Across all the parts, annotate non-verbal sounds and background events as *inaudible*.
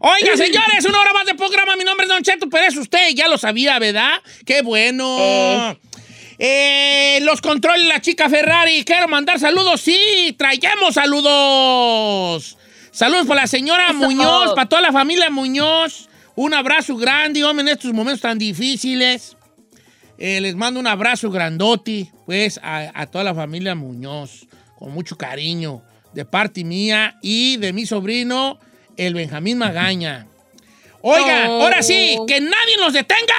Oiga, señores, una hora más de programa. Mi nombre es Don Cheto, pero es usted, ya lo sabía, ¿verdad? ¡Qué bueno! Eh, los controles la chica Ferrari. Quiero mandar saludos. Sí, traigamos saludos. Saludos para la señora Muñoz, para toda la familia Muñoz. Un abrazo grande, hombre, en estos momentos tan difíciles. Eh, les mando un abrazo grandote, pues, a, a toda la familia Muñoz, con mucho cariño, de parte mía y de mi sobrino, el Benjamín Magaña. Oigan, Oh. ahora sí, que nadie nos detenga.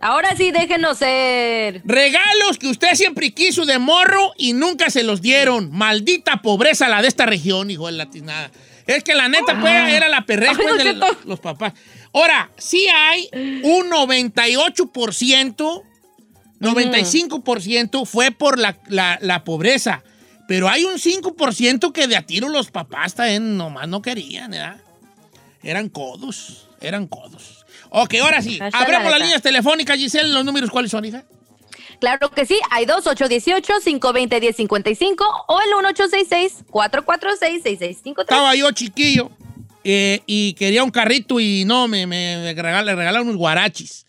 Ahora sí, déjenos ser. Regalos que usted siempre quiso de morro y nunca se los dieron. Maldita pobreza la de esta región, hijo de latinada. Es que la neta, pues, era la perreja Ay, pues, de los, los papás. Ahora, sí hay un 98%, 95% fue por la, la- la pobreza. Pero hay un 5% que de a tiro los papás también nomás no querían, ¿verdad? Eran codos, eran codos. Ok, ahora sí, la las líneas telefónicas, Giselle. ¿Los números cuáles son, hija? Claro que sí, hay dos, 818-520-1055 o el 1866-446-6653. Estaba yo chiquillo eh, y quería un carrito y no, me, me, me regalaron unos guarachis.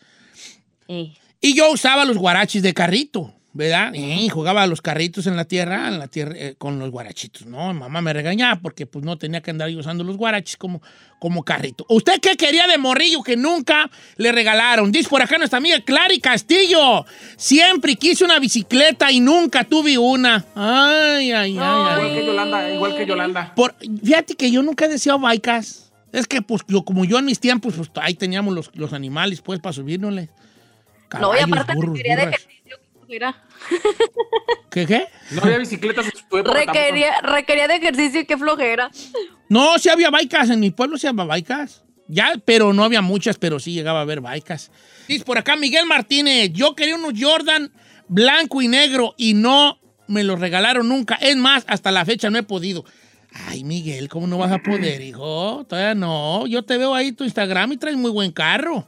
Eh, Y yo usaba los guarachis de carrito, ¿verdad? Y jugaba a los carritos en la tierra, en la tierra eh, con los guarachitos. No, mamá me regañaba porque pues no tenía que andar yo usando los guarachis como, como carrito. ¿Usted qué quería de morrillo que nunca le regalaron? Dice por acá nuestra amiga Clary Castillo. Siempre quise una bicicleta y nunca tuve una. Ay, ay, ay, ay. Igual que Yolanda, igual que Yolanda. Por, fíjate que yo nunca he deseado baicas. Es que, pues, yo, como yo en mis tiempos, pues, ahí teníamos los, los animales, pues, para subirnos. no, y aparte requería de ejercicio. Mira, ¿Qué, qué? No había bicicletas en tu época requería, requería de ejercicio y qué flojera. No, sí había baicas. En mi pueblo sí había baicas. Ya, pero no había muchas, pero sí llegaba a haber baicas. Dice por acá Miguel Martínez. Yo quería unos Jordan blanco y negro y no me los regalaron nunca. Es más, hasta la fecha no he podido. Ay, Miguel, ¿cómo no vas a poder, hijo? Todavía no. Yo te veo ahí tu Instagram y traes muy buen carro.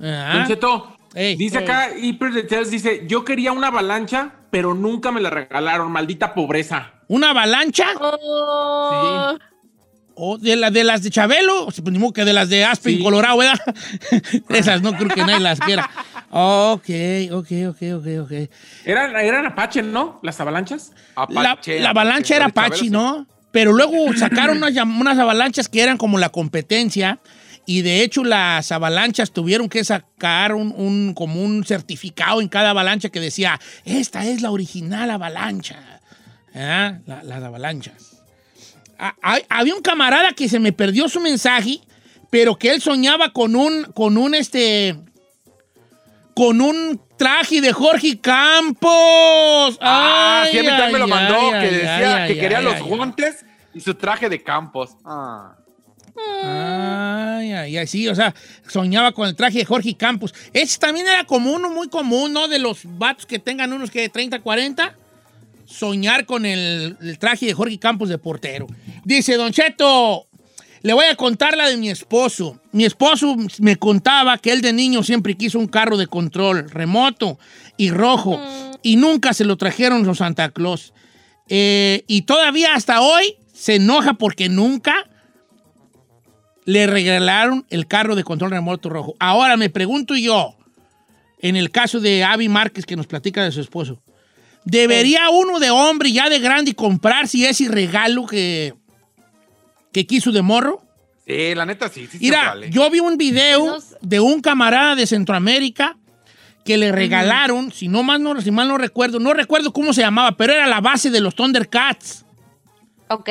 Ah. Don Cheto, Ey. dice acá Hyper Details, dice, yo quería una avalancha, pero nunca me la regalaron, maldita pobreza. ¿Una avalancha? Oh, ¿O de, la, de las de Chabelo? Pues, ni modo que de las de Aspen, Sí. Colorado, ¿verdad? *laughs* Esas no creo que nadie las quiera. Ok, ok, ok, ok, ok. Eran, eran Apache, ¿no? Las avalanchas. La, Apache, la avalancha era Chabelo, Apache, sí. ¿no? Pero luego sacaron unas, unas avalanchas que eran como la competencia y de hecho las avalanchas tuvieron que sacar un, un- como un certificado en cada avalancha que decía, esta es la original avalancha. ¿Ah? La- las avalanchas. Había un camarada que se me perdió su mensaje, pero que él soñaba con un, con un este, con un traje de Jorge Campos. Ah, sí, a mí también me lo mandó, ay, que ay, decía ay, que quería ay, los ay, guantes y su traje de campos. Ah. Ay, ay, ay, sí, o sea, soñaba con el traje de Jorge Campos. Ese también era común, muy común, ¿no? De los vatos que tengan unos que 30, 40, soñar con el, el traje de Jorge Campos de portero. Dice, Don Cheto, le voy a contar la de mi esposo. Mi esposo me contaba que él de niño siempre quiso un carro de control remoto y rojo y nunca se lo trajeron los Santa Claus. Eh, y todavía hasta hoy se enoja porque nunca le regalaron el carro de control remoto rojo. Ahora me pregunto yo, en el caso de Avi Márquez que nos platica de su esposo, ¿debería uno de hombre ya de grande comprarse ese regalo que, que quiso de morro? Sí, la neta sí, sí, Mira, vale. yo vi un video de un camarada de Centroamérica que le regalaron, si no mal no, si mal no recuerdo, no recuerdo cómo se llamaba, pero era la base de los Thundercats. ok.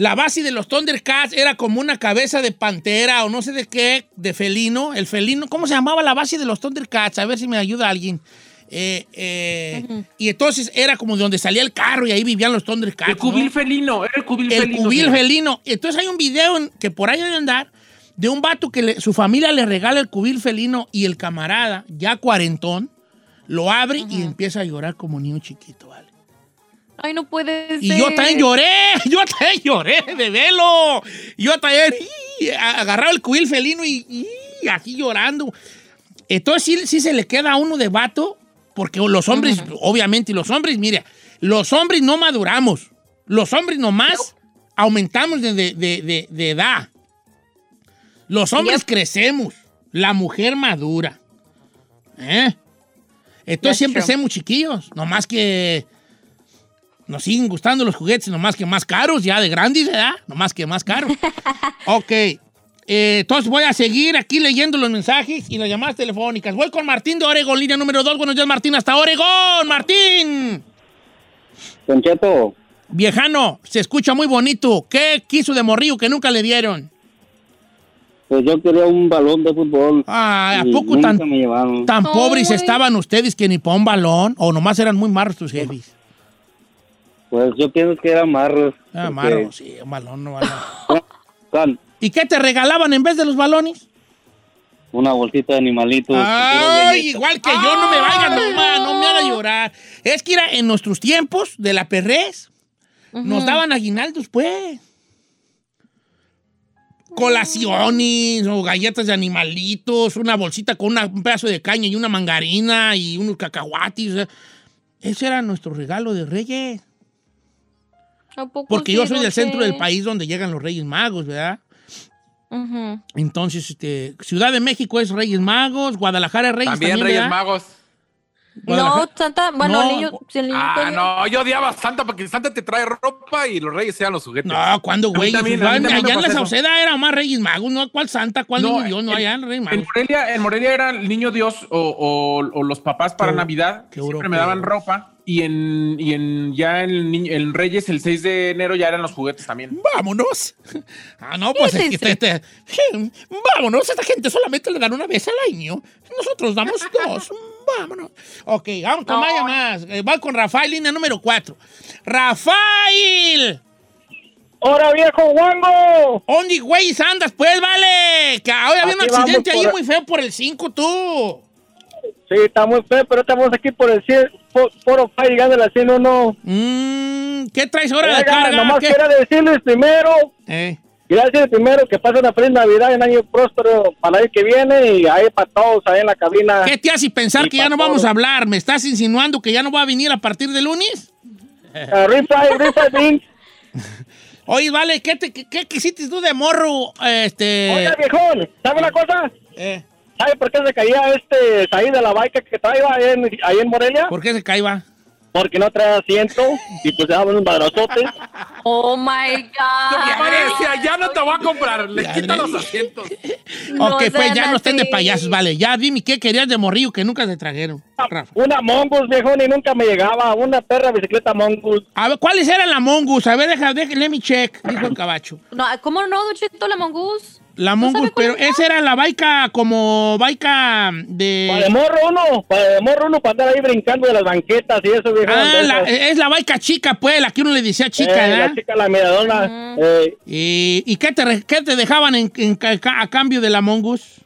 La base de los Thundercats era como una cabeza de pantera o no sé de qué, de felino. El felino, ¿cómo se llamaba la base de los Thundercats? A ver si me ayuda alguien. Eh, eh, Y entonces era como de donde salía el carro y ahí vivían los Thundercats. El cubil ¿no? felino, era el cubil El felino. cubil sí. felino. Entonces hay un video en- que por ahí debe andar de un vato que le- su familia le regala el cubil felino y el camarada, ya cuarentón, lo abre y empieza a llorar como niño chiquito, ¿vale? Ay, no puede ser. Y yo también lloré, *laughs* yo también lloré de velo. Yo también y, agarraba el cubil felino y, y aquí llorando. Entonces sí, sí se le queda a uno de vato, porque los hombres, obviamente, y los hombres, mire, los hombres no maduramos. Los hombres nomás aumentamos de, de- de- de edad. Los hombres crecemos. La mujer madura. ¿Eh? Entonces That's siempre somos chiquillos. Nomás que nos siguen gustando los juguetes, nomás que más caros, ya de grandes, ¿verdad? Nomás que más caros. *laughs* ok. Eh, entonces voy a seguir aquí leyendo los mensajes y las llamadas telefónicas. Voy con Martín de Oregón, línea número 2. Buenos días, Martín. Hasta Oregón, Martín. Don Cheto, Viejano, se escucha muy bonito. ¿Qué quiso de morrillo que nunca le dieron? pues yo quería un balón de fútbol. Ay, ¿a poco tan, pobres estaban ustedes que ni para un balón? ¿O nomás eran muy marros tus jefes? Pues yo pienso que era marros. Ah, porque- sí, un balón, no balón. *laughs* ¿Y qué te regalaban en vez de los balones? Una bolsita de animalitos. Ay, igual que yo, no me vaya, no, no me haga llorar. Es que era en nuestros tiempos de la perrez, nos daban aguinaldos, pues. Colaciones o galletas de animalitos, una bolsita con una- un pedazo de caña y una mangarina y unos cacahuatis. o sea, ese era nuestro regalo de Reyes. ¿A poco Porque sí, yo soy del centro del país donde llegan los Reyes Magos, ¿verdad? Entonces, este, Ciudad de México es Reyes Magos, Guadalajara es Reyes También también, Reyes ¿verdad? Magos. No, Santa, bueno, No. el niño, si el niño Ah, no, yo odiaba a Santa porque Santa te trae ropa y los reyes sean los juguetes. No, ¿cuándo, güey? Allá en la. Sauceda era más Reyes Magos, ¿no? ¿Cuál Santa? ¿Cuál No, niño Dios? No, en- allá en Reyes En Magos. Morelia, en Morelia era el niño Dios o, o- o los papás para Qué- Navidad. qué que siempre me daban ropa. Y en, y en ya en, en Reyes, el 6 de enero, ya eran los juguetes también. Vámonos. *laughs* Ah, no, pues es que Fíjense. te- te- *laughs* vámonos. Esta gente solamente le dan una vez al año. Nosotros damos dos. Vámonos. Ok, vamos con No. más llamadas. Eh, voy con Rafael, línea número 4. ¡Rafael! ¡Hora, viejo guango! ¿Dónde, güey, andas? Pues, vale. Que hoy había un accidente ahí por- muy feo por el 5, tú. Sí, está muy feo, pero estamos aquí por el 100, por, por llegando a la 101. Mm, ¿Qué traes ahora de Oiga, carga? nomás ¿Qué? quiero decirles primero, Eh. Quiero decirles primero que pasen una feliz Navidad y un año próspero para el que viene y ahí para todos ahí en la cabina. ¿Qué te hace pensar Y que ya no vamos a hablar? ¿Me estás insinuando que ya no va a venir a partir de lunes? Uh, rifa, Vince. Oye, vale, ¿qué, te, qué, qué quisiste tú de morro? Este. Oiga, viejón, ¿sabe una cosa? eh, ¿Sabe por qué se caía este ahí de la baica que traía ahí en, ahí en Morelia? ¿Por qué se caía? Porque no trae asiento y pues se daban un madrazote. Oh my God. ya no te voy a comprar, le ne- los asientos. No ok, pues ya no estén de payasos, vale. Ya dime qué querías de morrillo que nunca te trajeron. Rafa. Una Mongus, viejón, y nunca me llegaba. Una perra bicicleta Mongus. A ver, ¿cuáles eran la mongus? A ver, deja, deja, let me check, dijo el cabacho. No, ¿Cómo no, Don Cheto, la mongoose? La ¿No mongus, pero era? esa era la baica como baica Para de de... morro uno, para de morro uno, para andar ahí brincando de las banquetas y eso, viejón. Ah, de la- es la baica chica, pues, la que uno le decía chica, Eh, ¿verdad? La chica, la miradona. eh, ¿Y, y qué, te, qué te dejaban en, a cambio de la mongus?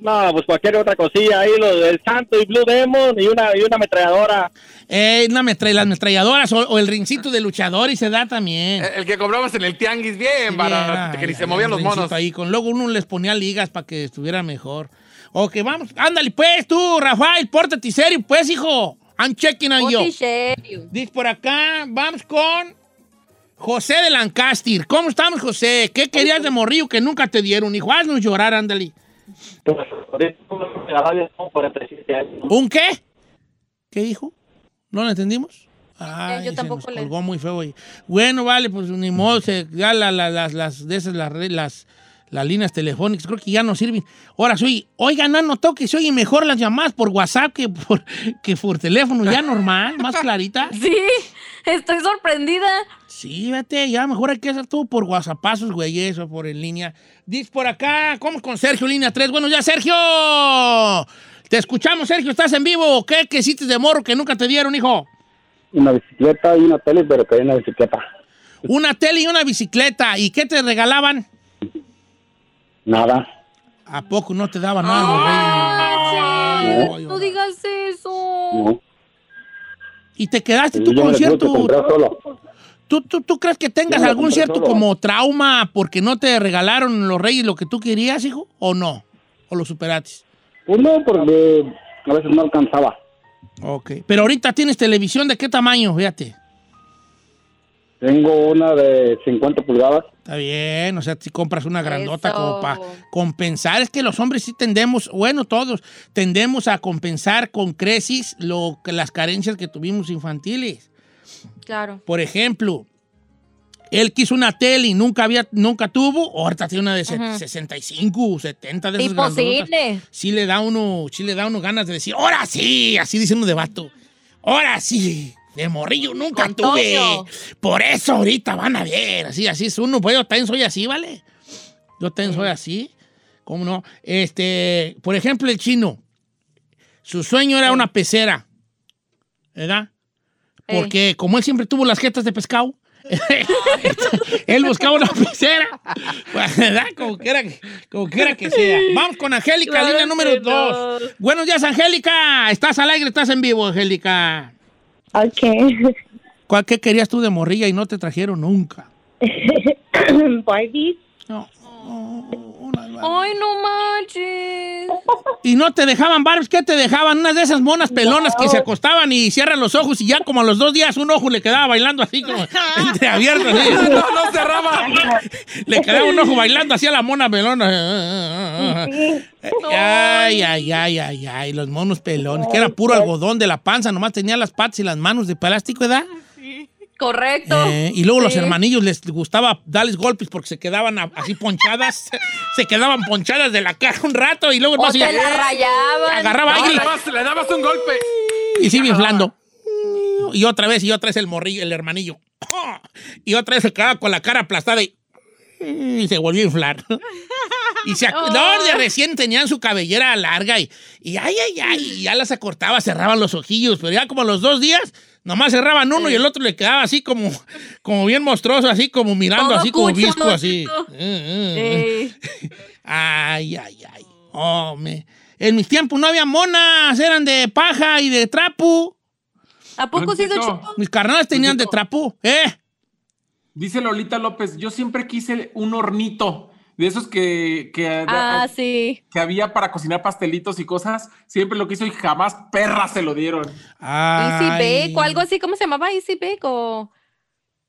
No, pues cualquier otra cosilla ahí, lo del Santo y Blue Demon y una, y una ametralladora. Eh, una metra- las ametralladoras o, o el rincito de luchador y se da también. El, el que comprabas en el tianguis, bien Era- que ni se movían los monos. Ahí, con luego uno les ponía ligas para que estuviera mejor. Ok, vamos. Ándale, pues, tú, Rafael, pórtate serio, pues, hijo. I'm checking on you. Serio. Dice por acá, vamos con José de Lancaster. ¿Cómo estamos, José? ¿Qué querías de morrillo que nunca te dieron? Hijo, haznos llorar, ándale. Pues, ahorita me regalaba yo como 47 años. ¿Un qué? ¿Qué dijo? ¿No lo entendimos? Ay, yo se tampoco nos le- colgó muy feo. ahí. Bueno, vale, pues ni modo, se- ya la- la- las, las, de esas, las, las, las líneas telefónicas creo que ya no sirven. Ahora soy, oigan, ¿han notado que se oyen mejor las llamadas por WhatsApp que por, que por teléfono? Ya normal, más clarita. *laughs* Sí, estoy sorprendida. Sí, vete, ya mejor hay que hacer todo por WhatsAppazos, güey, eso, por en línea. Dice por acá, ¿cómo con Sergio, línea 3? Bueno, ya, Sergio. Te escuchamos, Sergio, estás en vivo. ¿Qué quisiste de morro que nunca te dieron, hijo? Una bicicleta y una tele, pero que una bicicleta. Una tele y una bicicleta. ¿Y qué te regalaban? Nada. ¿A poco no te daban nada? reyes? no, no digas eso. No. ¿Y te quedaste tú con cierto... ¿Tú, tú, tú crees que tengas algún cierto solo. como trauma porque no te regalaron los reyes lo que tú querías, hijo? ¿O no? ¿O lo superaste? Pues no, porque a veces no alcanzaba. Ok. Pero ahorita tienes televisión de qué tamaño, fíjate. Tengo una de 50 pulgadas. Está bien, o sea, si compras una grandota Eso. como para compensar, es que los hombres sí tendemos, bueno, todos, tendemos a compensar con creces lo, que- las carencias que tuvimos infantiles. Claro. Por ejemplo, él quiso una tele y nunca había, nunca tuvo, ahorita tiene una de Ujú. 65, 70 de esas. Imposible. Sí le da uno, sí le da uno ganas de decir, ahora sí, así dice uno de vato. Ahora sí, de morrillo nunca tuve. Por eso ahorita van a ver, así, así es uno. Pues yo también soy así, ¿vale? Yo también soy así. ¿Cómo no? Este, por ejemplo, el chino. Su sueño era una pecera. ¿Verdad? Porque como él siempre tuvo las jetas de pescado, *laughs* él buscaba una pecera. ¿Verdad? Como quiera como quiera que sea. Vamos con Angélica, Claro línea número no. dos. Buenos días, Angélica. ¿Estás al aire? ¿Estás en vivo, Angélica? Ok. ¿Cuál, ¿Qué querías tú de morrilla y no te trajeron nunca? *laughs* Barbie. No. Ay, no manches. Y no te dejaban Barbies, ¿qué te dejaban? Unas de esas monas pelonas que se acostaban y cierran los ojos y ya como a los dos días un ojo le quedaba bailando así como entreabierto. así. No, no cerraba. Le quedaba un ojo bailando así a la mona pelona. Ay, ay, ay, ay, ay, los monos pelones, que era puro algodón de la panza, nomás tenía las patas y las manos de plástico, ¿verdad? Correcto. Eh, y luego los hermanillos les gustaba darles golpes porque se quedaban así ponchadas, *laughs* se quedaban ponchadas de la cara un rato y luego O no te la rayaban. agarraba No, aire le, dabas, le dabas un golpe. y sigue inflando. Y otra vez, y otra vez el morrillo, el hermanillo. *laughs* Y otra vez se quedaba con la cara aplastada y, y se volvió a inflar. *laughs* Y se, no, de recién tenían su cabellera larga y, y ay, ay, ay, y ya las acortaba, cerraban los ojillos, pero ya como a los dos días, nomás cerraban uno y el otro le quedaba así como, como bien monstruoso, así como mirando, Todo así como visco, así. Eh, eh, eh. *laughs* Ay, ay, ay. Oh, me- En mis tiempos no había monas, eran de paja y de trapo. ¿A poco sí? Mis carnales tenían de trapo. ¿Eh? Dice Lolita López, yo siempre quise un hornito de esos que, que, Ah, sí. que había para cocinar pastelitos y cosas. Siempre lo quiso y jamás perras se lo dieron. Easy Ay. Bake o algo así, ¿cómo se llamaba? Easy Bake o...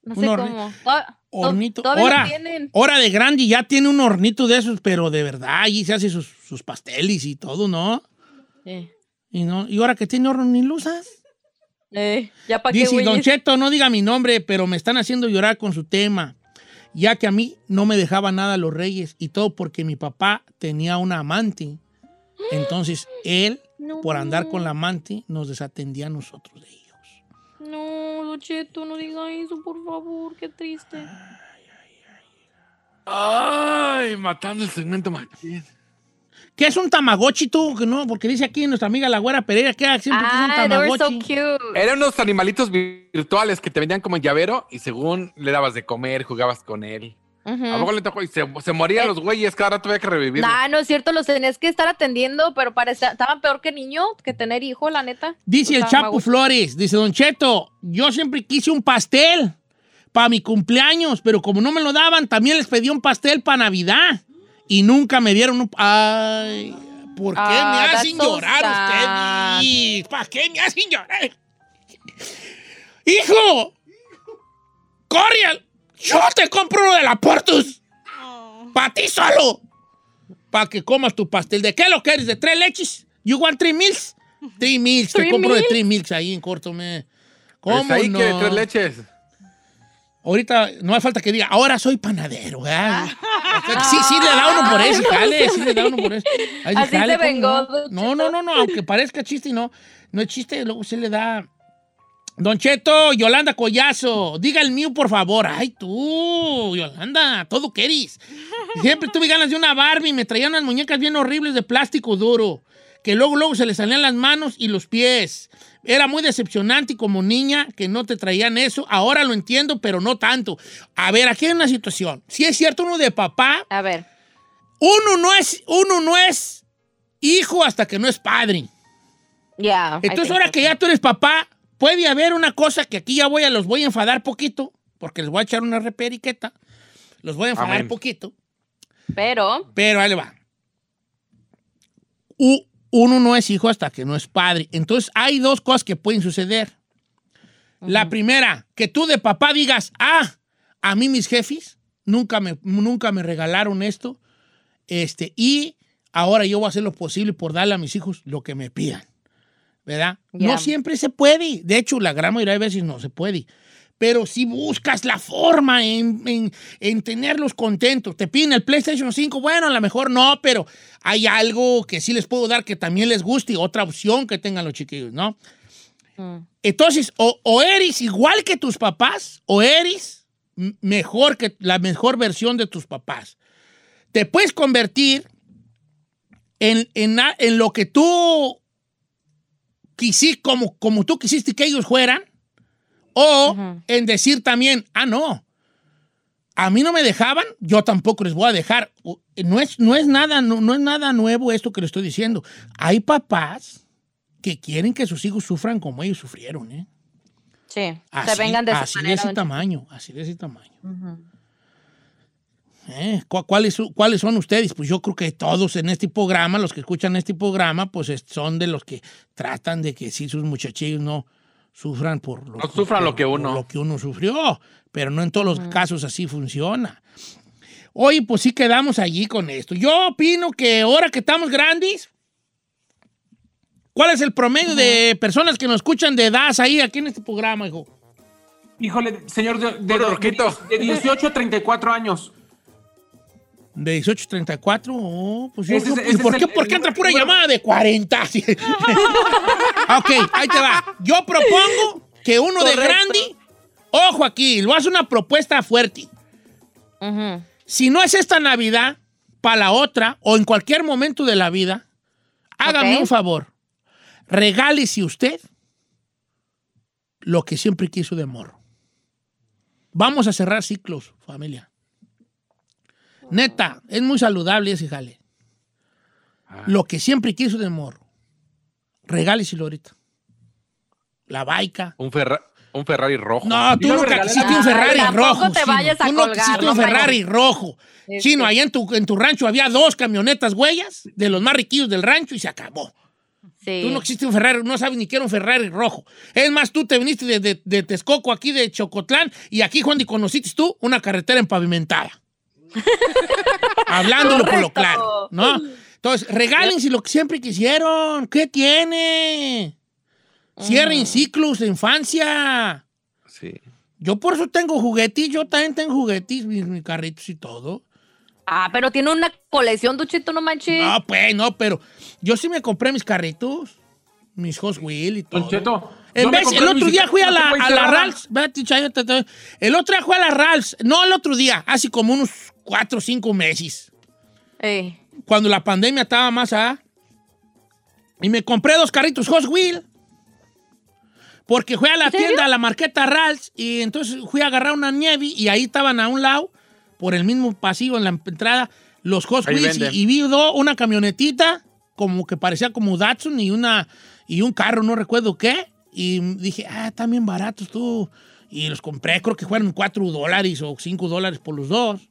No sé cómo. To- to- Hornito. Hora, hora de grande y ya tiene un hornito de esos, pero de verdad, allí se hace sus, sus pasteles y todo, ¿no? Eh, Y, no, y ahora que tiene horno ni lo usas. eh, ya para qué, Dice, Don? Cheto, no diga mi nombre, pero me están haciendo llorar con su tema, ya que a mí no me dejaba nada los reyes y todo porque mi papá tenía una amante. Entonces, él, No. por andar con la amante, nos desatendía a nosotros de ellos. No, Don Cheto, no diga eso, por favor, qué triste. Ay, matando el segmento machín. ¿Qué es un tamagotchi tú? Que no, porque dice aquí nuestra amiga la güera Pereira, ¿qué siempre que es un Ah, they were so tamagotchi? cute. Eran unos animalitos virtuales que te vendían como en llavero y según le dabas de comer, jugabas con él. Ujú. A poco le tocó y se, se morían Eh. los güeyes, cada rato había que revivirlos. Nah, no es cierto, los tenías que estar atendiendo, pero parecía, estaban peor que niño, que tener hijo, la neta. Dice el Chapo. Flores, dice Don Cheto, yo siempre quise un pastel para mi cumpleaños, pero como no me lo daban, también les pedí un pastel para Navidad y nunca me dieron un... Ay, ¿por qué Ah, me that's hacen llorar sad. ustedes? ¿Para qué me hacen llorar? ¡Hijo! ¡Corre! ¡Yo te compro uno de la Portus! ¡Para ti solo! Para que comas tu pastel. ¿De qué lo quieres? ¿De tres leches? ¿You want three meals? Three meals. Te compro de three meals ahí en corto, me. ¿Cómo Pues ahí no? que tres leches. Ahorita no hace falta que diga, ahora soy panadero, ¿verdad? Sí, sí le da uno por eso, jale, sí le da uno por eso. Ay, Así jale, se ¿cómo vengó, No? Don no, no, no, no, aunque parezca chiste y no, no es chiste, luego se le da. Don Cheto, Yolanda Collazo, diga el mío, por favor. Ay, tú, Yolanda, todo querís. Siempre tuve ganas de una Barbie, me traían unas muñecas bien horribles de plástico duro, que luego, luego se le salían las manos y los pies. Era muy decepcionante y como niña que no te traían eso. Ahora lo entiendo, pero no tanto. A ver, aquí hay una situación. Si es cierto uno de papá, A ver. uno no es, uno no es hijo hasta que no es padre. Ya. Entonces, ahora que ya tú eres papá, puede haber una cosa que aquí ya voy a los voy a enfadar poquito, porque les voy a echar una reperiqueta. Los voy a enfadar Amén. poquito, Pero, pero ahí le va. U- uno no es hijo hasta que no es padre. Entonces, hay dos cosas que pueden suceder. La primera, que tú de papá digas, ah, a mí mis jefes nunca me, nunca me regalaron esto, este, y ahora yo voy a hacer lo posible por darle a mis hijos lo que me pidan. ¿Verdad? No siempre se puede. De hecho, la gran mayoría de veces no se puede. Pero si buscas la forma en, en- en tenerlos contentos, te piden el PlayStation 5, bueno, a lo mejor no, pero hay algo que sí les puedo dar que también les guste y otra opción que tengan los chiquillos, ¿no? Mm. Entonces, o, o eres igual que tus papás, o eres mejor que la mejor versión de tus papás. Te puedes convertir en, en lo que tú quisiste, como, como tú quisiste que ellos fueran, o en decir también, ah, no, a mí no me dejaban, yo tampoco les voy a dejar. No es, no es, nada, no, no es nada nuevo esto que le estoy diciendo. Hay papás que quieren que sus hijos sufran como ellos sufrieron, ¿eh? Sí, Así, se vengan de así de ese tamaño, así de ese tamaño. ¿Eh? ¿Cu- ¿Cuáles, ¿Cuáles son ustedes? Pues yo creo que todos en este programa, los que escuchan este programa, pues es- son de los que tratan de que sí sus muchachillos no sufran por lo, No sufran lo que por uno. lo que uno sufrió, pero no en todos los casos así funciona. Oye, pues sí quedamos allí con esto. Yo opino que ahora que estamos grandes, ¿cuál es el promedio de personas que nos escuchan de edad ahí aquí en este programa, hijo? Híjole, señor, de, de, roquito. de 18 a 34 años. De 18 a 34, oh, pues yo Ese es- ¿y por es qué, el- por qué el entra pura llamada de 40? Sí. *laughs* ok, ahí te va. Yo propongo que uno de grande, ojo aquí, lo hace una propuesta fuerte. Si no es esta Navidad, para la otra, o en cualquier momento de la vida, hágame un favor. Regálese usted lo que siempre quiso de morro. Vamos a cerrar ciclos, familia. Neta, es muy saludable ese jale. Lo que siempre quiso de morro. Regáleselo ahorita. La baica. Un, Ferra- un Ferrari rojo. No, tú nunca quisiste un Ferrari Ay, rojo. te Chino. vayas a Tú no quisiste no un vayas. Ferrari rojo. Chino, sí. allá en tu, en tu rancho había dos camionetas huellas de los más riquillos del rancho y se acabó. Sí. Tú no quisiste un Ferrari, no sabes ni qué era un Ferrari rojo. Es más, tú te viniste de, de- de Texcoco, aquí de Chocotlán, y aquí, Juan, y conociste tú una carretera empavimentada. *laughs* Hablándolo por lo claro, ¿no? Entonces, regálense lo que siempre quisieron. ¿Qué tiene? Cierren ciclos de infancia. Sí. Yo por eso tengo juguetes, yo también tengo juguetes, mis, mis carritos y todo. Ah, pero tiene una colección, Duchito, no manches. No, pues, no, pero yo sí me compré mis carritos, mis Hot Wheels y todo. Don Cheto. En me vez, el otro día fui a la, ahí a la. Rals. El otro día fui a la Rals. No el otro día, hace como unos cuatro o cinco meses. Ey. Cuando la pandemia estaba más allá. Y me compré dos carritos Hot Wheels. Porque fui a la tienda, a la marqueta Rals. Y entonces fui a agarrar una nieve. Y ahí estaban a un lado, por el mismo pasillo en la entrada, los Hot Wheels. Y, y vi do- una camionetita, como que parecía como Datsun, y, una, y un carro, no recuerdo qué. Y dije, ah, están bien baratos tú. Y los compré, creo que fueron 4 dólares o 5 dólares por los dos.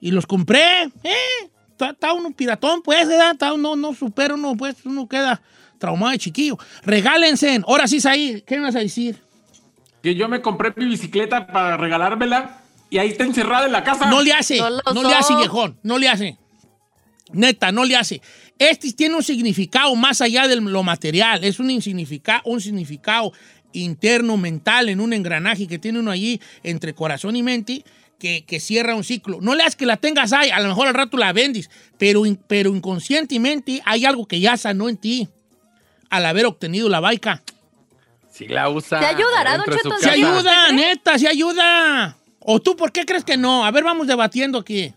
Y los compré. ¿eh? Está, uno piratón, pues, ¿verdad? Está uno, no supera uno, pues, uno queda traumado de chiquillo. Regálense. Ahora sí, ahí. ¿Qué me vas a decir? Que yo me compré mi bicicleta para regalármela y ahí está encerrada en la casa. No le hace. No No, le hace, viejón. No le hace. Neta, no le hace. Este tiene un significado más allá de lo material. Es un significado, un significado interno, mental, en un engranaje que tiene uno allí entre corazón y mente que, que cierra un ciclo. No le hagas que la tengas ahí, a lo mejor al rato la vendes, pero, pero inconscientemente hay algo que ya sanó en ti al haber obtenido la baica. Sí la usa. ¿Te ayudará, Don Cheto? Se ¿Sí casa. ayuda, neta, se ayuda. ¿O tú por qué crees que no? A ver, vamos debatiendo aquí.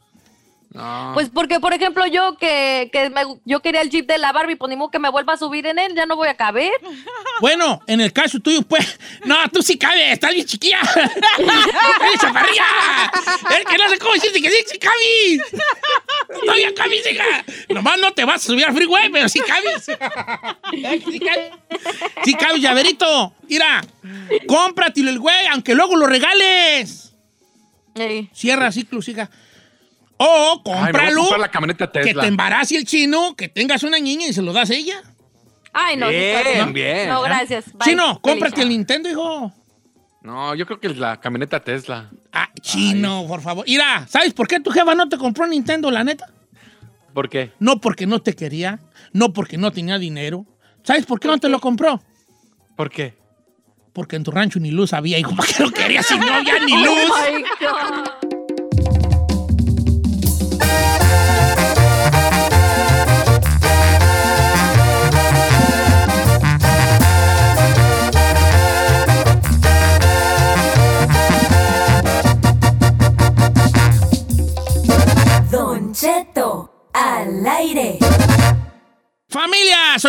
No. Pues porque, por ejemplo, yo que, que me- yo quería el jeep de la Barbie, pues ni modo que me vuelva a subir en él, ya no voy a caber. *laughs* Bueno, en el caso tuyo, pues. No, tú sí cabes, estás bien chiquilla. *laughs* ¡Eres chaparrilla! Es que no sé cómo decirte que sí, sí cabes. Todavía cabes, hija. Nomás no te vas a subir al freeway, pero sí cabes. Sí cabes. Sí cabes, llaverito. Mira, cómpratelo el güey, aunque luego lo regales. Cierra ciclos, hija. O cómpralo. comprar la camioneta que te embarace el chino, que tengas una niña y se lo das a ella. Ay, no. Bien, bien. No, gracias. Bye. Chino, cómprate el Nintendo, hijo. No, yo creo que es la camioneta Tesla. Ah, chino, por favor. Mira, ¿sabes por qué tu jefa no te compró Nintendo, la neta? ¿Por qué? No porque no te quería, no porque no tenía dinero. ¿Sabes por qué no te lo compró? ¿Por qué? Porque en tu rancho ni luz había. Hijo, *laughs* ¿para qué lo querías si no había ni luz? Oh my God.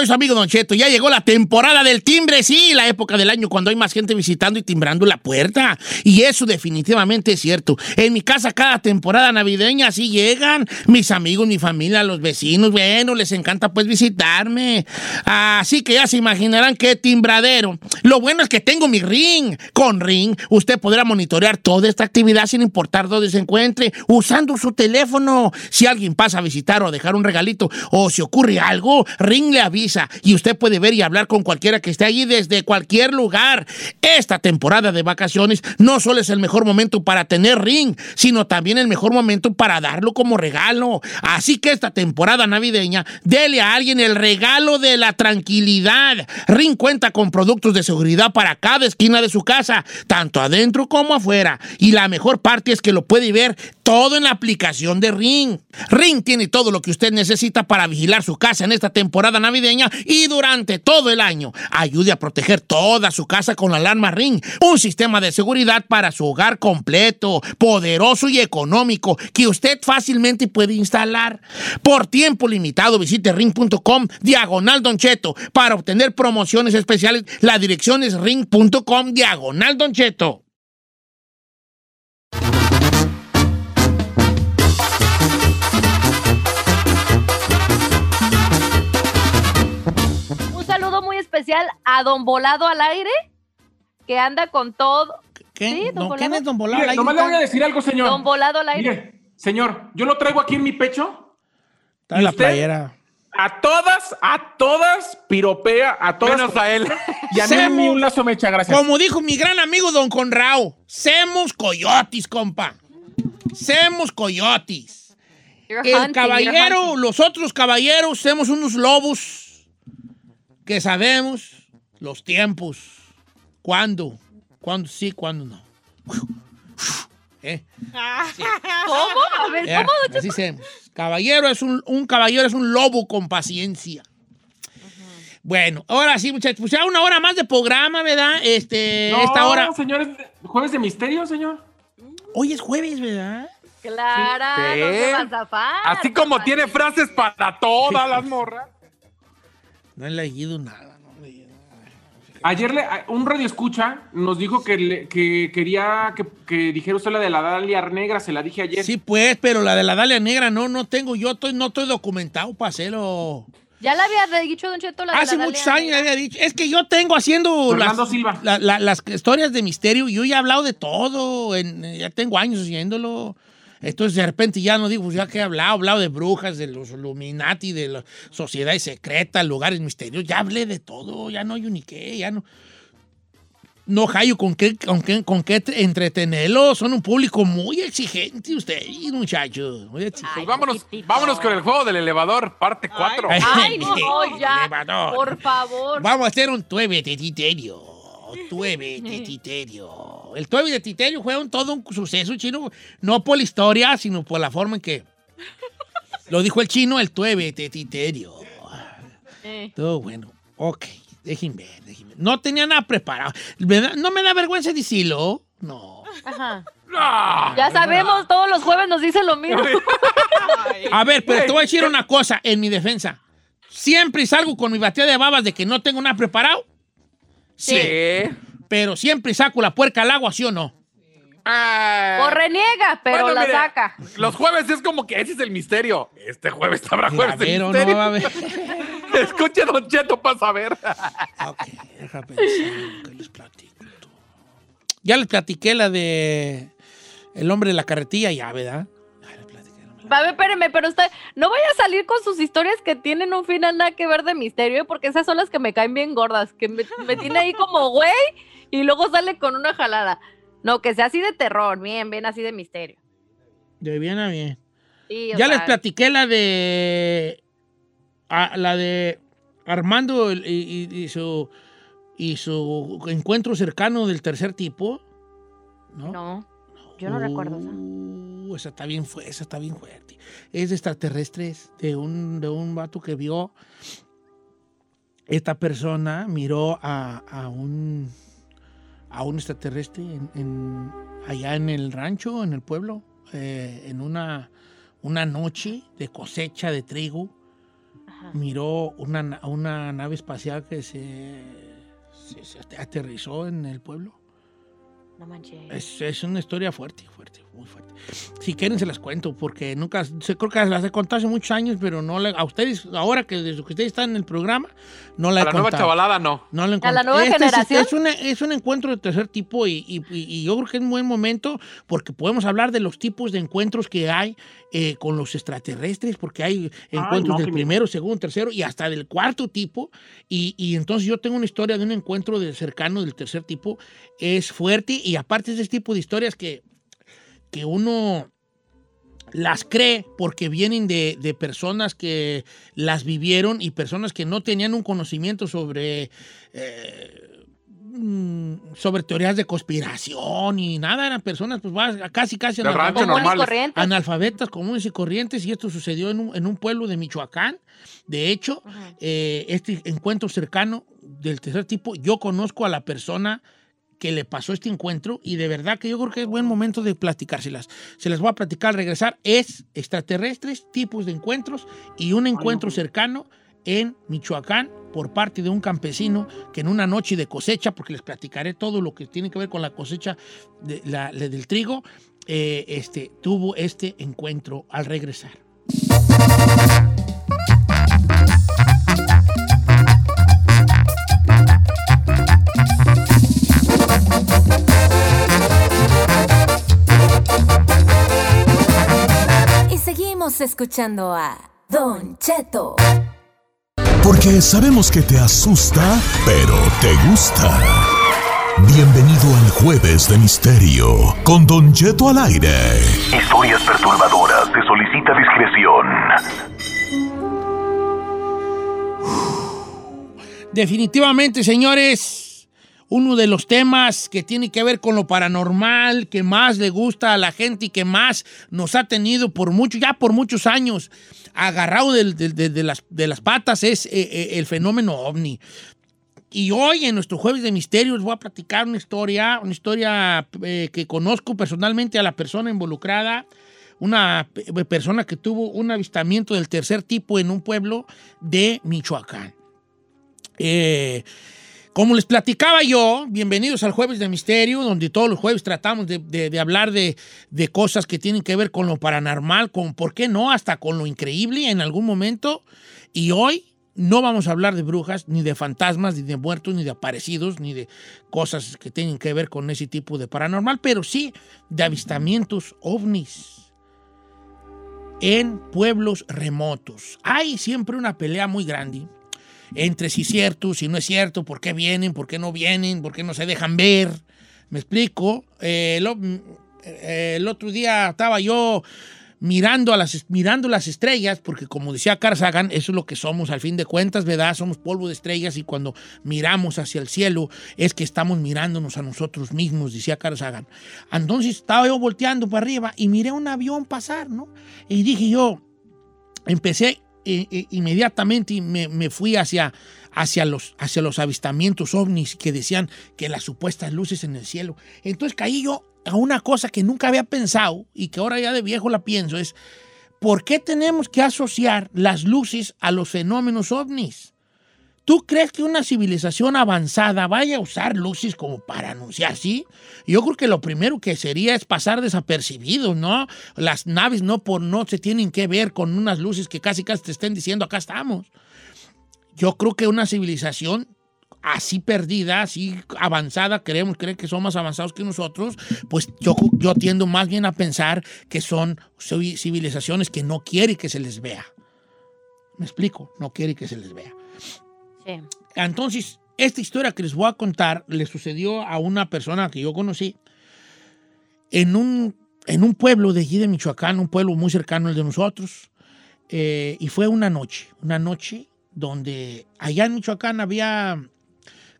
Soy su amigo Don Cheto. Ya llegó la temporada del timbre, sí, la época del año cuando hay más gente visitando y timbrando la puerta. Y eso definitivamente es cierto. En mi casa cada temporada navideña así llegan mis amigos, mi familia, los vecinos. Bueno, les encanta pues visitarme. Así que ya se imaginarán qué timbradero. Lo bueno es que tengo mi ring. Con ring usted podrá monitorear toda esta actividad sin importar dónde se encuentre, usando su teléfono. Si alguien pasa a visitar o a dejar un regalito o si ocurre algo, Ring le avisa y usted puede ver y hablar con cualquiera que esté allí desde cualquier lugar. Esta temporada de vacaciones no solo es el mejor momento para tener Ring, sino también el mejor momento para darlo como regalo. Así que esta temporada navideña, dele a alguien el regalo de la tranquilidad. Ring cuenta con productos de seguridad para cada esquina de su casa, tanto adentro como afuera. Y la mejor parte es que lo puede ver todo en la aplicación de Ring. Ring tiene todo lo que usted necesita para vigilar su casa en esta temporada navideña y durante todo el año. Ayude a proteger toda su casa con la alarma Ring, un sistema de seguridad para su hogar completo, poderoso y económico que usted fácilmente puede instalar. Por tiempo limitado visite ring.com diagonal Don Cheto para obtener promociones especiales. La dirección es ring.com diagonal Don especial a Don Volado al aire, que anda con todo. ¿Qué? Sí, don ¿Don- Volado. ¿Quién es Don Volado? Mire, Ahí nomás le voy a decir algo, señor. Don Volado al aire. Mire, señor, yo lo traigo aquí en mi pecho. Está en ¿Y la usted? playera. A todas, a todas piropea, a todas. Menos a él. Y a mí Semos- ni un lazo me echa gracias. Como dijo mi gran amigo Don Conrao, semos coyotis, compa. Semos coyotis. You're El hunting, caballero, los otros caballeros, somos unos lobos que sabemos los tiempos. ¿Cuándo? ¿Cuándo sí, cuándo no? *laughs* ¿Eh? ¿Cómo? A ver, Eh, ¿cómo? Así hacemos. Caballero es un, un caballero es un lobo con paciencia. Bueno, ahora sí, muchachos, pues ya una hora más de programa, ¿verdad? Este, No, esta hora. señores, jueves de misterio, señor. Hoy es jueves, ¿verdad? Clara, Sí. no se va a zafar. Así como tiene frases para todas las morras. No he leído nada, no he leído nada. Ayer le- a- un radio escucha nos dijo que, le- que quería que, que dijera usted la de la Dalia Negra, se la dije ayer. Sí, pues, pero la de la Dalia Negra no, no tengo, yo estoy, no estoy documentado para hacerlo. Ya le había dicho Don Cheto la de Hace la muchos Dalia años le había dicho. Es que yo tengo haciendo las, Silva. la- la- las historias de misterio y yo ya he hablado de todo. en- ya tengo años haciéndolo. Entonces, de repente ya no digo, pues, ya que he hablado, he hablado de brujas, de los Illuminati, de las sociedades secretas, lugares misteriosos. Ya hablé de todo, ya no hay ni qué, ya no. No hallo con qué, con qué, con qué entretenerlo. Son un público muy exigente ustedes, muchachos. Muy exigente. Pues vámonos, vámonos con el juego del elevador, parte 4. *laughs* Ay, no, ya. Elevador. Por favor. Vamos a hacer un tueve de titerio. Tueve de titerio. El tueve de titerio fue un, todo un suceso chino, no por la historia, sino por la forma en que lo dijo el chino, el tueve de titerio. Eh. Todo bueno. Ok, déjenme ver, déjenme ver. No tenía nada preparado. No me da vergüenza decirlo. No. Ajá. Ah, Ya sabemos, todos los jueves nos dicen lo mismo. *laughs* A ver, pero te voy a decir una cosa en mi defensa. Siempre salgo con mi batida de babas de que no tengo nada preparado. Sí. sí. Pero siempre saco la puerca al agua, ¿sí o no? Ah, O reniega, pero bueno, la mire, saca. Los jueves es como que ese es el misterio. Este jueves habrá jueves de no misterio. va a haber. *laughs* Escuche, Don Cheto, para saber. Ok, deja pensar que les platico. Ya les platiqué la de El hombre de la carretilla, ya, ¿verdad? A ver, espéreme, pero usted no vaya a salir con sus historias que tienen un final nada que ver de misterio, porque esas son las que me caen bien gordas, que me, me tiene ahí como güey y luego sale con una jalada. No, que sea así de terror, bien, bien así de misterio. De bien a bien. Sí, Ya les platiqué la de. a- la de Armando y, y- y su. y su encuentro cercano del tercer tipo. ¿No? No, yo no recuerdo esa. Uh, esa está bien fuerte, esa está bien fuerte. Es de extraterrestres, de un, de un vato que vio. Esta persona miró a, a un a un extraterrestre en, en- allá en el rancho, en el pueblo, eh, en una, una noche de cosecha de trigo. Ajá. Miró una, na- una nave espacial que se, se- se aterrizó en el pueblo. No manches. Es, es una historia fuerte, fuerte, muy fuerte. Si quieren se las cuento, porque nunca, se, creo que las he contado hace muchos años, pero no le- a ustedes, ahora que desde que ustedes están en el programa, no la he A la nueva chavalada no. No lo ¿A la nueva Este es- generación? Es, un, es un encuentro de tercer tipo y, y- y- y yo creo que es un buen momento porque podemos hablar de los tipos de encuentros que hay eh, con los extraterrestres, porque hay encuentros no, del primero, segundo, tercero y hasta del cuarto tipo. Y, y entonces yo tengo una historia de un encuentro del cercano del tercer tipo. Es fuerte y aparte es de ese tipo de historias que, que uno las cree porque vienen de, de personas que las vivieron y personas que no tenían un conocimiento sobre, eh, mm, sobre teorías de conspiración y nada, eran personas pues casi casi analfabetas, Comunes y normales. corrientes. analfabetas comunes y corrientes y esto sucedió en un, en un pueblo de Michoacán. De hecho, eh, este encuentro cercano del tercer tipo, yo conozco a la persona que le pasó este encuentro y de verdad que yo creo que es buen momento de platicárselas. Se las voy a platicar al regresar. Es extraterrestres, tipos de encuentros y un encuentro cercano en Michoacán por parte de un campesino que en una noche de cosecha, porque les platicaré todo lo que tiene que ver con la cosecha de la- la- del trigo, eh, este, tuvo este encuentro al regresar. Seguimos escuchando a Don Cheto. Porque sabemos que te asusta, pero te gusta. Bienvenido al Jueves de Misterio con Don Cheto al aire. Historias perturbadoras. Se solicita discreción. Definitivamente, señores, uno de los temas que tiene que ver con lo paranormal, que más le gusta a la gente y que más nos ha tenido por mucho, ya por muchos años, agarrado de, de las, de las patas, es eh, eh, el fenómeno ovni. Y hoy en nuestro Jueves de Misterios voy a platicar una historia, una historia eh, que conozco personalmente a la persona involucrada, una pe- persona que tuvo un avistamiento del tercer tipo en un pueblo de Michoacán. Eh, como les platicaba yo, bienvenidos al Jueves de Misterio, donde todos los jueves tratamos de, hablar de, de cosas que tienen que ver con lo paranormal, con, ¿por qué no?, hasta con lo increíble en algún momento. Y hoy no vamos a hablar de brujas, ni de fantasmas, ni de muertos, ni de aparecidos, ni de cosas que tienen que ver con ese tipo de paranormal, pero sí de avistamientos ovnis en pueblos remotos. Hay siempre una pelea muy grande entre si es cierto, si no es cierto, por qué vienen, por qué no vienen, por qué no se dejan ver. ¿Me explico? Eh, lo- eh, el otro día estaba yo mirando, a las, mirando las estrellas, porque como decía Carl Sagan, eso es lo que somos al fin de cuentas, ¿verdad? Somos polvo de estrellas y cuando miramos hacia el cielo es que estamos mirándonos a nosotros mismos, decía Carl. Entonces estaba yo volteando para arriba y miré un avión pasar, ¿no? Y dije yo, empecé inmediatamente me, me fui hacia, hacia, los, hacia los avistamientos ovnis que decían que las supuestas luces en el cielo. Entonces caí yo a una cosa que nunca había pensado y que ahora ya de viejo la pienso, es ¿por qué tenemos que asociar las luces a los fenómenos ovnis? ¿Tú crees que una civilización avanzada vaya a usar luces como para anunciar, sí? Yo creo que lo primero que sería es pasar desapercibido, ¿no? Las naves no por no se tienen que ver con unas luces que casi casi te estén diciendo acá estamos. Yo creo que una civilización así perdida, así avanzada, queremos creer que son más avanzados que nosotros, pues yo, yo tiendo más bien a pensar que son civi- civilizaciones que no quieren que se les vea. ¿Me explico? No quieren que se les vea. Entonces, esta historia que les voy a contar le sucedió a una persona que yo conocí en un, en un pueblo de allí de Michoacán, un pueblo muy cercano al de nosotros. Eh, y fue una noche, una noche donde allá en Michoacán había,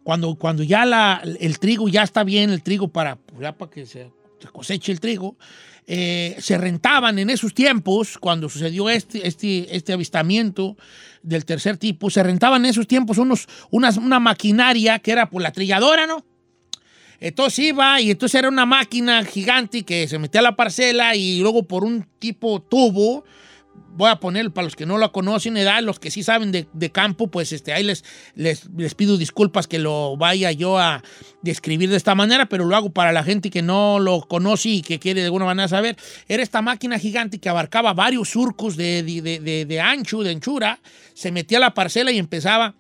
cuando, cuando ya la, el trigo ya está bien, el trigo para, ya para que se, se coseche el trigo, eh, se rentaban en esos tiempos, cuando sucedió este, este, este avistamiento del tercer tipo, se rentaban en esos tiempos unos, unas, una maquinaria que era por la trilladora, ¿no? Entonces iba y entonces era una máquina gigante que se metía a la parcela y luego por un tipo tubo, voy a poner para los que no lo conocen, edad, los que sí saben de, campo, pues este, ahí les, les, les pido disculpas que lo vaya yo a describir de esta manera, pero lo hago para la gente que no lo conoce y que quiere de alguna manera saber. Era esta máquina gigante que abarcaba varios surcos de, de, de- ancho, de anchura, se metía a la parcela y empezaba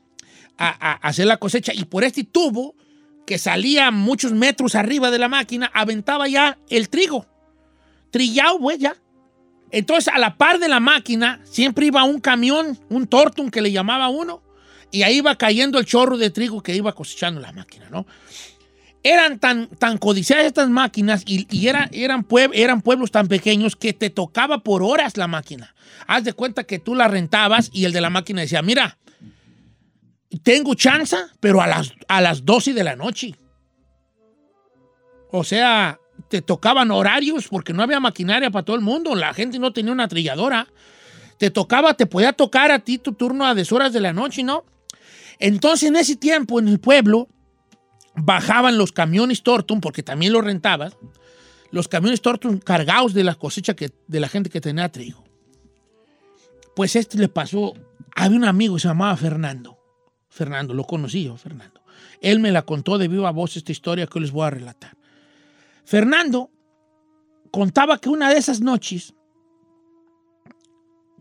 a, a hacer la cosecha y por este tubo que salía muchos metros arriba de la máquina, aventaba ya el trigo. Trillado, pues ya. Entonces, a la par de la máquina, siempre iba un camión, un tortum que le llamaba uno, y ahí iba cayendo el chorro de trigo que iba cosechando la máquina, ¿no? Eran tan, tan codiciadas estas máquinas y, y era- eran, eran pueblos tan pequeños que te tocaba por horas la máquina. Haz de cuenta que tú la rentabas y el de la máquina decía, mira, tengo chance, pero a las, a las 12 de la noche. O sea, te tocaban horarios porque no había maquinaria para todo el mundo. La gente no tenía una trilladora. Te tocaba, te podía tocar a ti tu turno a deshoras de la noche, ¿no? Entonces, en ese tiempo, en el pueblo, bajaban los camiones Tortum, porque también los rentabas, los camiones Tortum cargados de la cosecha que, de la gente que tenía trigo. Pues este le pasó, había un amigo que se llamaba Fernando. Fernando, lo conocí yo, Fernando. Él me la contó de viva voz esta historia que les voy a relatar. Fernando contaba que una de esas noches,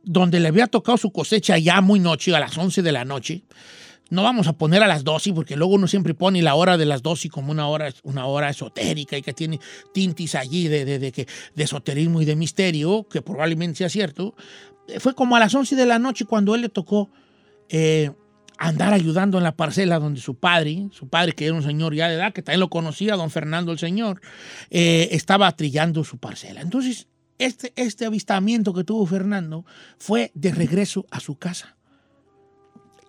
donde le había tocado su cosecha ya muy noche, a las 11 de la noche, no vamos a poner a las 12 porque luego uno siempre pone la hora de las 12 como una hora, una hora esotérica y que tiene tintis allí de, de, de de esoterismo y de misterio, que probablemente sea cierto. Fue como a las 11 de la noche cuando él le tocó eh, andar ayudando en la parcela donde su padre, su padre que era un señor ya de edad, que también lo conocía, don Fernando el señor, eh, estaba trillando su parcela. Entonces, este, este avistamiento que tuvo Fernando fue de regreso a su casa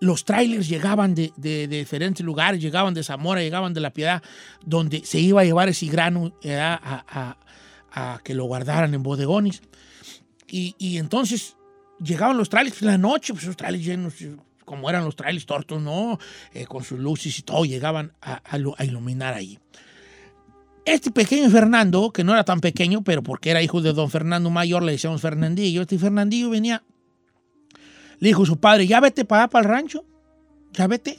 los trailers llegaban de, de- de diferentes lugares, llegaban de Zamora, llegaban de La Piedad, donde se iba a llevar ese grano eh, a, a- a- que lo guardaran en bodegones. Y, y entonces llegaban los trailers la noche, pues esos trailers llenos, como eran los trailers tortos, ¿no? Eh, con sus luces y todo, llegaban a, a a iluminar ahí. Este pequeño Fernando, que no era tan pequeño, pero porque era hijo de don Fernando Mayor, le decíamos Fernandillo, este Fernandillo venía le dijo su padre, ya vete para para el rancho. Ya vete.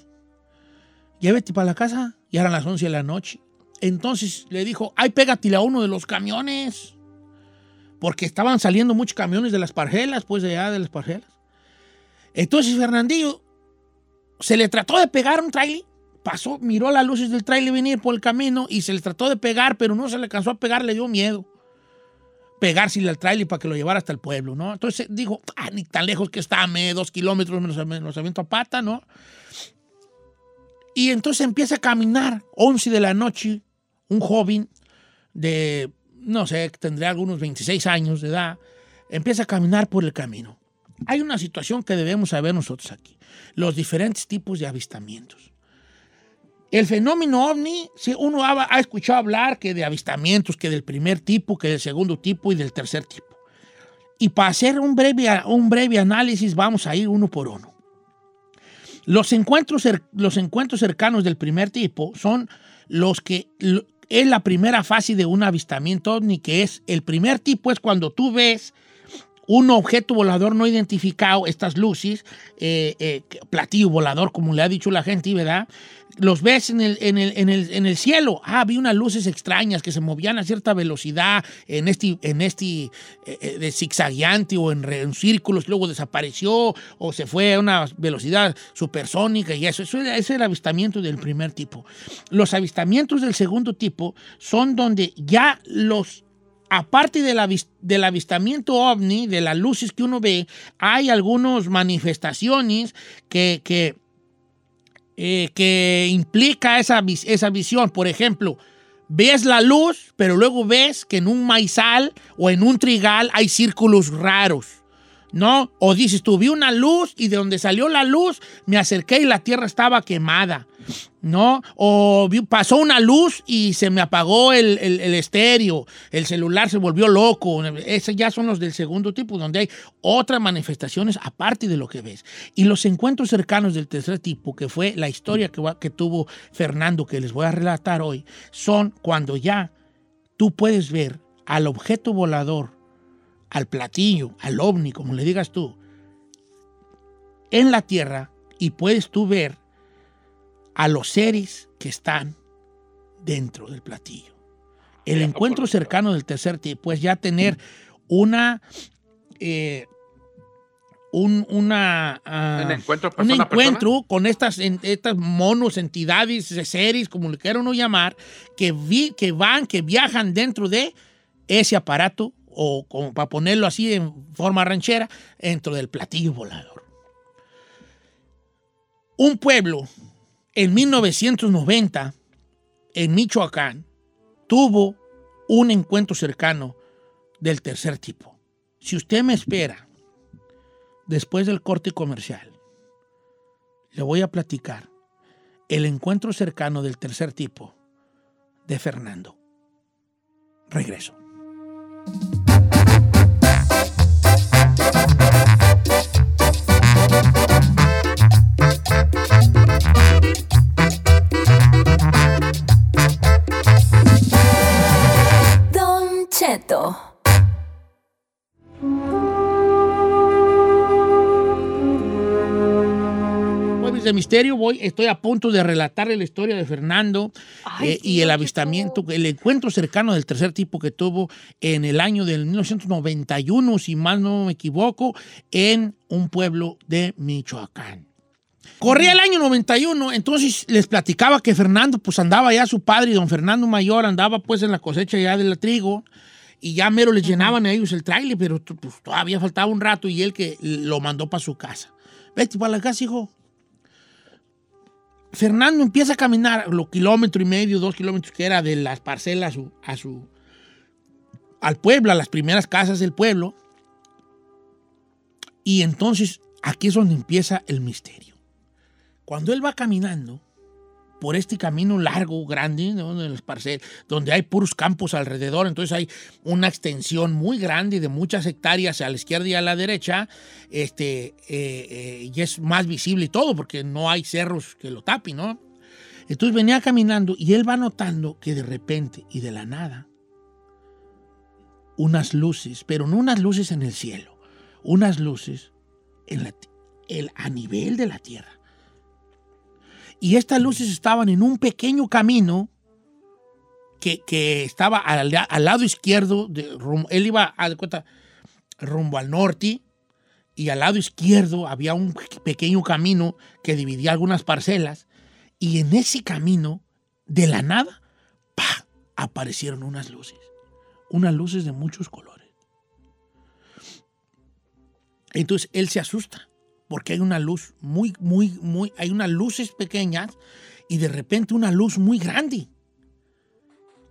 Ya vete para la casa. Ya eran las 11 de la noche. Entonces le dijo, ay, pégatele a uno de los camiones. Porque estaban saliendo muchos camiones de las parcelas, pues de allá de las parcelas. Entonces Fernandillo se le trató de pegar un trailer. Pasó, miró las luces del trailer venir por el camino y se le trató de pegar, pero no se le alcanzó a pegar, le dio miedo pegársele al trailer para que lo llevara hasta el pueblo, ¿no? Entonces dijo, ah, ni tan lejos que está, me dos kilómetros, me los, me a pata, ¿no? Y entonces empieza a caminar, 11 de la noche, un joven de, no sé, tendría algunos 26 años de edad, empieza a caminar por el camino. Hay una situación que debemos saber nosotros aquí, los diferentes tipos de avistamientos. El fenómeno ovni, si uno ha, ha escuchado hablar que de avistamientos, que del primer tipo, que del segundo tipo y del tercer tipo. Y para hacer un breve, un breve análisis vamos a ir uno por uno. Los encuentros, los encuentros cercanos del primer tipo son los que es la primera fase de un avistamiento ovni, que es el primer tipo es cuando tú ves un objeto volador no identificado, estas luces, eh, eh, platillo volador, como le ha dicho la gente, ¿verdad? Los ves en el, en el, en el, en el cielo. Ah, vi unas luces extrañas que se movían a cierta velocidad en este, en este eh, eh, de o en, en círculos, luego desapareció o se fue a una velocidad supersónica y eso. Eso es el avistamiento del primer tipo. Los avistamientos del segundo tipo son donde ya los aparte del, del avistamiento ovni, de las luces que uno ve, hay algunas manifestaciones que, que, eh, que implica esa, esa visión. Por ejemplo, ves la luz, pero luego ves que en un maizal o en un trigal hay círculos raros. ¿No? O dices, tú vi una luz y de donde salió la luz me acerqué y la tierra estaba quemada. ¿No? O pasó una luz y se me apagó el, el- el estéreo, el celular se volvió loco. Esos ya son los del segundo tipo, donde hay otras manifestaciones aparte de lo que ves. Y los encuentros cercanos del tercer tipo, que fue la historia que, que tuvo Fernando, que les voy a relatar hoy, son cuando ya tú puedes ver al objeto volador, al platillo, al ovni, como le digas tú, en la Tierra y puedes tú ver a los seres que están dentro del platillo. El encuentro cercano del tercer tipo es ya tener una... eh, un, una, ah, Un encuentro persona con estas, en- estas monos, entidades, seres, como le quieran uno llamar, que, vi, que van, que viajan dentro de ese aparato, o como para ponerlo así en forma ranchera, dentro del platillo volador. Un pueblo en 1990, en Michoacán, tuvo un encuentro cercano del tercer tipo. Si usted me espera, después del corte comercial, le voy a platicar el encuentro cercano del tercer tipo de Fernando. Regreso. Jueves de Misterio, voy, estoy a punto de relatarle la historia de Fernando Ay, eh, sí, y el avistamiento, el encuentro cercano del tercer tipo que tuvo en el año del 1991, si mal no me equivoco, en un pueblo de Michoacán. Corría el año 91, entonces les platicaba que Fernando, pues andaba ya su padre, don Fernando Mayor, andaba pues en la cosecha ya del trigo y ya mero les llenaban a ellos el trailer, pero pues, todavía faltaba un rato y él que lo mandó para su casa. Vete para la casa, hijo. Fernando empieza a caminar los kilómetro y medio, dos kilómetros que era de las parcelas a su, a su- al pueblo, a las primeras casas del pueblo. Y entonces aquí es donde empieza el misterio. Cuando él va caminando por este camino largo, grande, ¿no? parcelas, donde hay puros campos alrededor, entonces hay una extensión muy grande de muchas hectáreas a la izquierda y a la derecha, este, eh, eh, y es más visible y todo, porque no hay cerros que lo tapen, ¿no? Entonces venía caminando y él va notando que de repente y de la nada, unas luces, pero no unas luces en el cielo, unas luces en el, a nivel de la tierra. Y estas luces estaban en un pequeño camino que, estaba al, lado izquierdo, de, él iba a cuenta, rumbo al norte, y al lado izquierdo había un pequeño camino que dividía algunas parcelas, y en ese camino, de la nada, ¡pa! aparecieron unas luces, unas luces de muchos colores. Entonces él se asusta porque hay una luz muy, muy, muy, hay unas luces pequeñas y de repente una luz muy grande.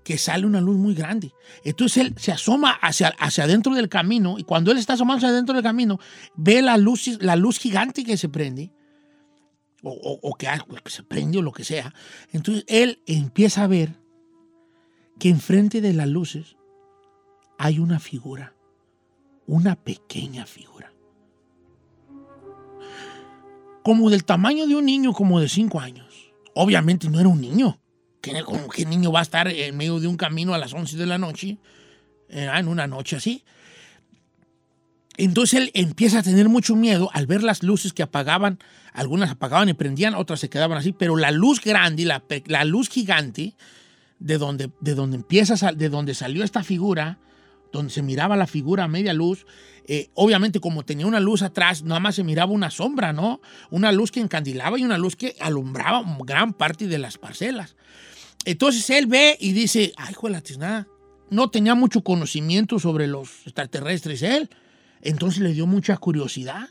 Que sale una luz muy grande. Entonces él se asoma hacia, hacia adentro del camino y cuando él está asomándose adentro del camino, ve la luz, la luz gigante que se prende o, o- o que, algo que se prende o lo que sea. Entonces él empieza a ver que enfrente de las luces hay una figura, una pequeña figura como del tamaño de un niño como de 5 años. Obviamente no era un niño. ¿Qué, niño va a estar en medio de un camino a las 11 de la noche? eh, en una noche así. Entonces él empieza a tener mucho miedo al ver las luces que apagaban, algunas apagaban y prendían, otras se quedaban así, pero la luz grande, la, la luz gigante, de donde, de donde empieza, de donde salió esta figura, donde se miraba la figura a media luz, eh, obviamente como tenía una luz atrás, nada más se miraba una sombra, ¿no? Una luz que encandilaba y una luz que alumbraba gran parte de las parcelas. Entonces él ve y dice, ay, la tiznada, no tenía mucho conocimiento sobre los extraterrestres él, entonces le dio mucha curiosidad.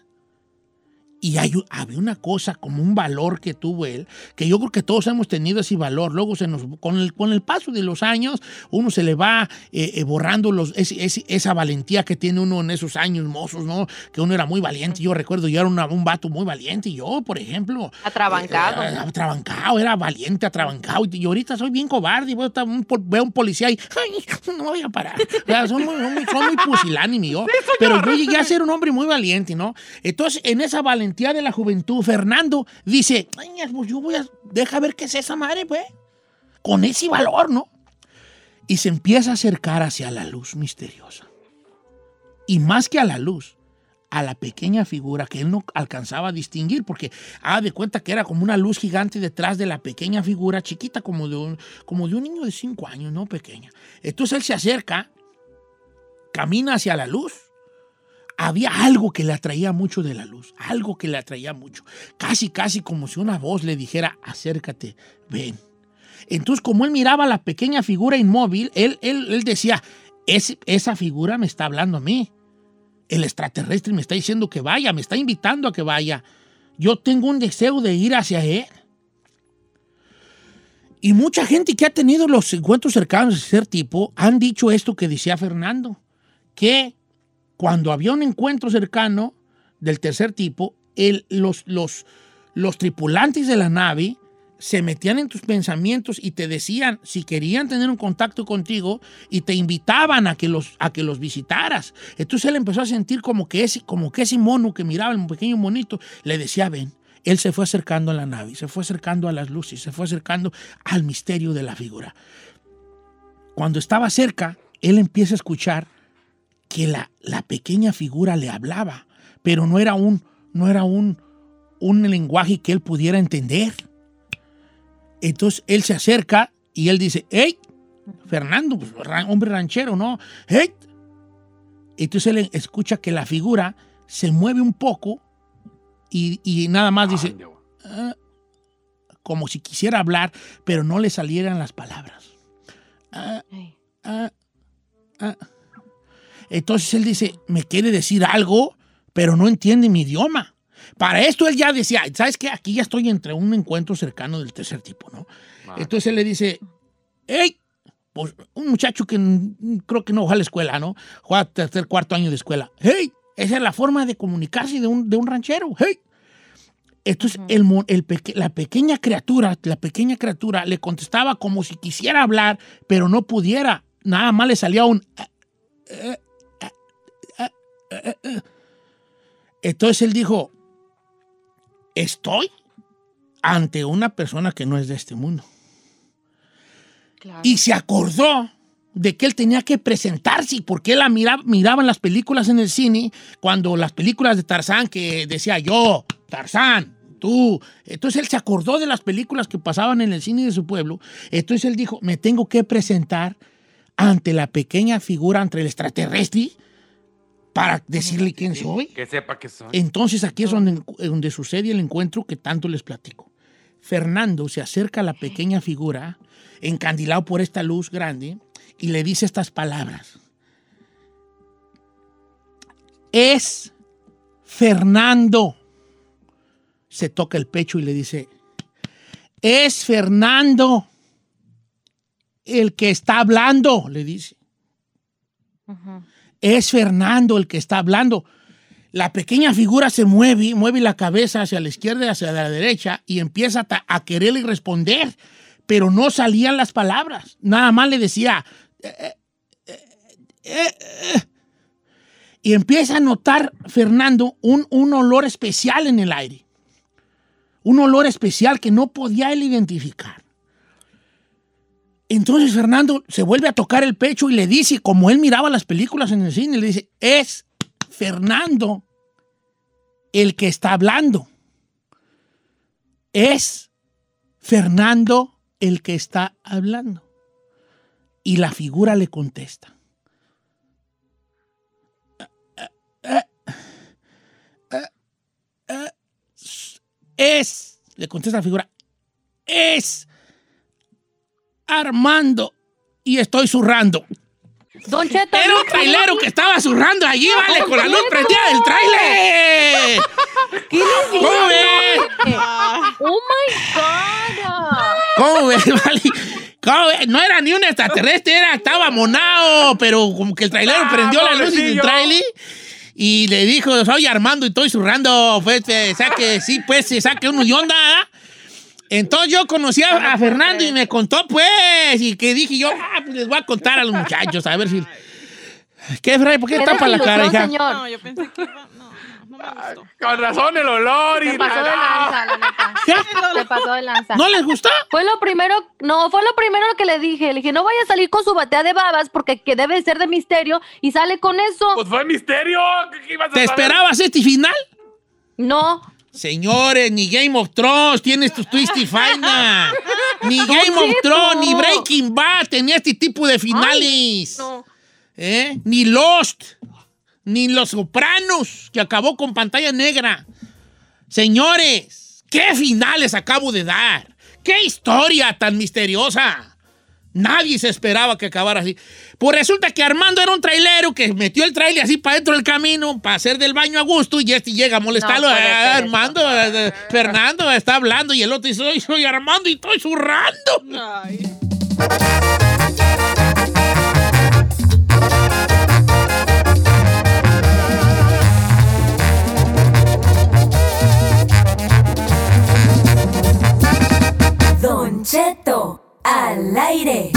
Y hay, había una cosa como un valor que tuvo él, que yo creo que todos hemos tenido ese valor. Luego, se nos, con, el, con el paso de los años, uno se le va eh, eh, borrando los, ese- ese- esa valentía que tiene uno en esos años mozos, ¿no? Que uno era muy valiente. Yo recuerdo, yo era una- un vato muy valiente. Yo, por ejemplo, Atrabancado. era atrabancado, era valiente, atrabancado. Y ahorita soy bien cobarde. Veo, a un veo a un policía y ay, no voy a parar. O sea, son muy, muy, son muy pusilánime yo. *laughs* Pero yo llegué a ser un hombre muy valiente, ¿no? Entonces, en esa valentía de la juventud, Fernando dice, ay, pues yo voy a, deja ver qué es esa madre, pues. Con ese valor, ¿no? Y se empieza a acercar hacia la luz misteriosa. Y más que a la luz, a la pequeña figura que él no alcanzaba a distinguir, porque haga de cuenta que era como una luz gigante detrás de la pequeña figura, chiquita como de un, como de un niño de cinco años, no pequeña. Entonces él se acerca, camina hacia la luz. Había algo que le atraía mucho de la luz, algo que le atraía mucho, casi, casi como si una voz le dijera, acércate, ven. Entonces, como él miraba la pequeña figura inmóvil, él, él, él decía, "Es- esa figura me está hablando a mí el extraterrestre me está diciendo que vaya, me está invitando a que vaya. Yo tengo un deseo de ir hacia él. Y mucha gente que ha tenido los encuentros cercanos de ese tipo han dicho esto que decía Fernando, que cuando había un encuentro cercano del tercer tipo, los tripulantes de la nave se metían en tus pensamientos y te decían si querían tener un contacto contigo y te invitaban a que los, a que los visitaras. Entonces él empezó a sentir como que, ese, como que ese mono que miraba, el pequeño monito, le decía, ven. Él se fue acercando a la nave, se fue acercando a las luces, se fue acercando al misterio de la figura. Cuando estaba cerca, él empieza a escuchar que la, la pequeña figura le hablaba, pero no era un, no era un, un lenguaje que él pudiera entender. Entonces él se acerca y él dice, hey, Fernando, pues, hombre ranchero, ¿no? Hey. Entonces él escucha que la figura se mueve un poco y, y nada más dice, "Ah", como si quisiera hablar, pero no le salieran las palabras. Ah, ah, ah. Entonces él dice, me quiere decir algo, pero no entiende mi idioma. Para esto él ya decía, ¿sabes qué? Aquí ya estoy entre un encuentro cercano del tercer tipo, ¿no? Entonces él le dice, hey, pues un muchacho que creo que no va a la escuela, ¿no? Juega tercer, cuarto año de escuela. Hey, esa es la forma de comunicarse de un, de un ranchero. Hey. Entonces el, mo- el peque- la pequeña criatura, la pequeña criatura le contestaba como si quisiera hablar, pero no pudiera. Nada más le salía un... eh, eh. Entonces él dijo, estoy ante una persona que no es de este mundo. Claro. Y se acordó de que él tenía que presentarse, porque él la miraba, miraba en las películas en el cine, cuando las películas de Tarzán que decía yo, Tarzán, tú. Entonces él se acordó de las películas que pasaban en el cine de su pueblo. Entonces él dijo, me tengo que presentar ante la pequeña figura, ante el extraterrestre, para decirle quién soy. Que sepa que son. Entonces aquí es donde, donde sucede el encuentro que tanto les platico. Fernando se acerca a la pequeña figura, encandilado por esta luz grande, y le dice estas palabras. Es Fernando. Se toca el pecho y le dice, es Fernando el que está hablando, le dice. Ujú. Es Fernando el que está hablando. La pequeña figura se mueve, mueve la cabeza hacia la izquierda y hacia la derecha y empieza a, quererle responder, pero no salían las palabras. Nada más le decía. "Eh, eh, eh, eh". Y empieza a notar, Fernando, un, un olor especial en el aire. Un olor especial que no podía él identificar. Entonces Fernando se vuelve a tocar el pecho y le dice, como él miraba las películas en el cine, le dice, es Fernando el que está hablando. Es Fernando el que está hablando. Y la figura le contesta. Es, le contesta la figura, es Armando y estoy zurrando. Don Cheto. Era un trailero que estaba zurrando allí, vale, *laughs* con la luz prendida del trailer. ¿Qué les ¿Cómo ves? Oh my God. ¿Cómo ves, *laughs* vale? ¿Cómo ves? No era ni un extraterrestre, era, estaba monado, pero como que el trailero Ah, prendió la luz del trailer y le dijo, soy Armando y estoy zurrando, pues, eh, saque, sí, pues, se saque uno de onda, ¿ah? Entonces yo conocí a, a Fernando y me contó, pues, y que dije yo, ah, pues les voy a contar a los muchachos, a ver si... ¿Qué, Fray? ¿Por qué tapa la cara, hija? señor. No, yo pensé que iba. No, no me gustó. Con razón el olor y Se pasó de lanza, la neta. ¿Qué? Se pasó de lanza. ¿No les gustó? Fue lo primero, no, fue lo primero que le dije. Le dije, no vaya a salir con su batea de babas porque que debe ser de misterio y sale con eso. Pues fue misterio. ¿Qué, qué ibas a ¿Te saber? esperabas este final? No. Señores, ni Game of Thrones tienes tu twist y final. Ni Game of. Thrones, ni Breaking Bad tenía este tipo de finales. No. ¿Eh? Ni Lost, ni Los Sopranos, que acabó con pantalla negra. Señores, ¿qué finales acabo de dar? ¿Qué historia tan misteriosa? Nadie se esperaba que acabara así. Pues resulta que Armando era un trailero que metió el trailer así para dentro del camino para hacer del baño a gusto y este llega a molestarlo. No puede "Ah, ser Armando, eh, Fernando está hablando y el otro dice, soy, soy Armando y estoy zurrando. Ay. Don Cheto al aire.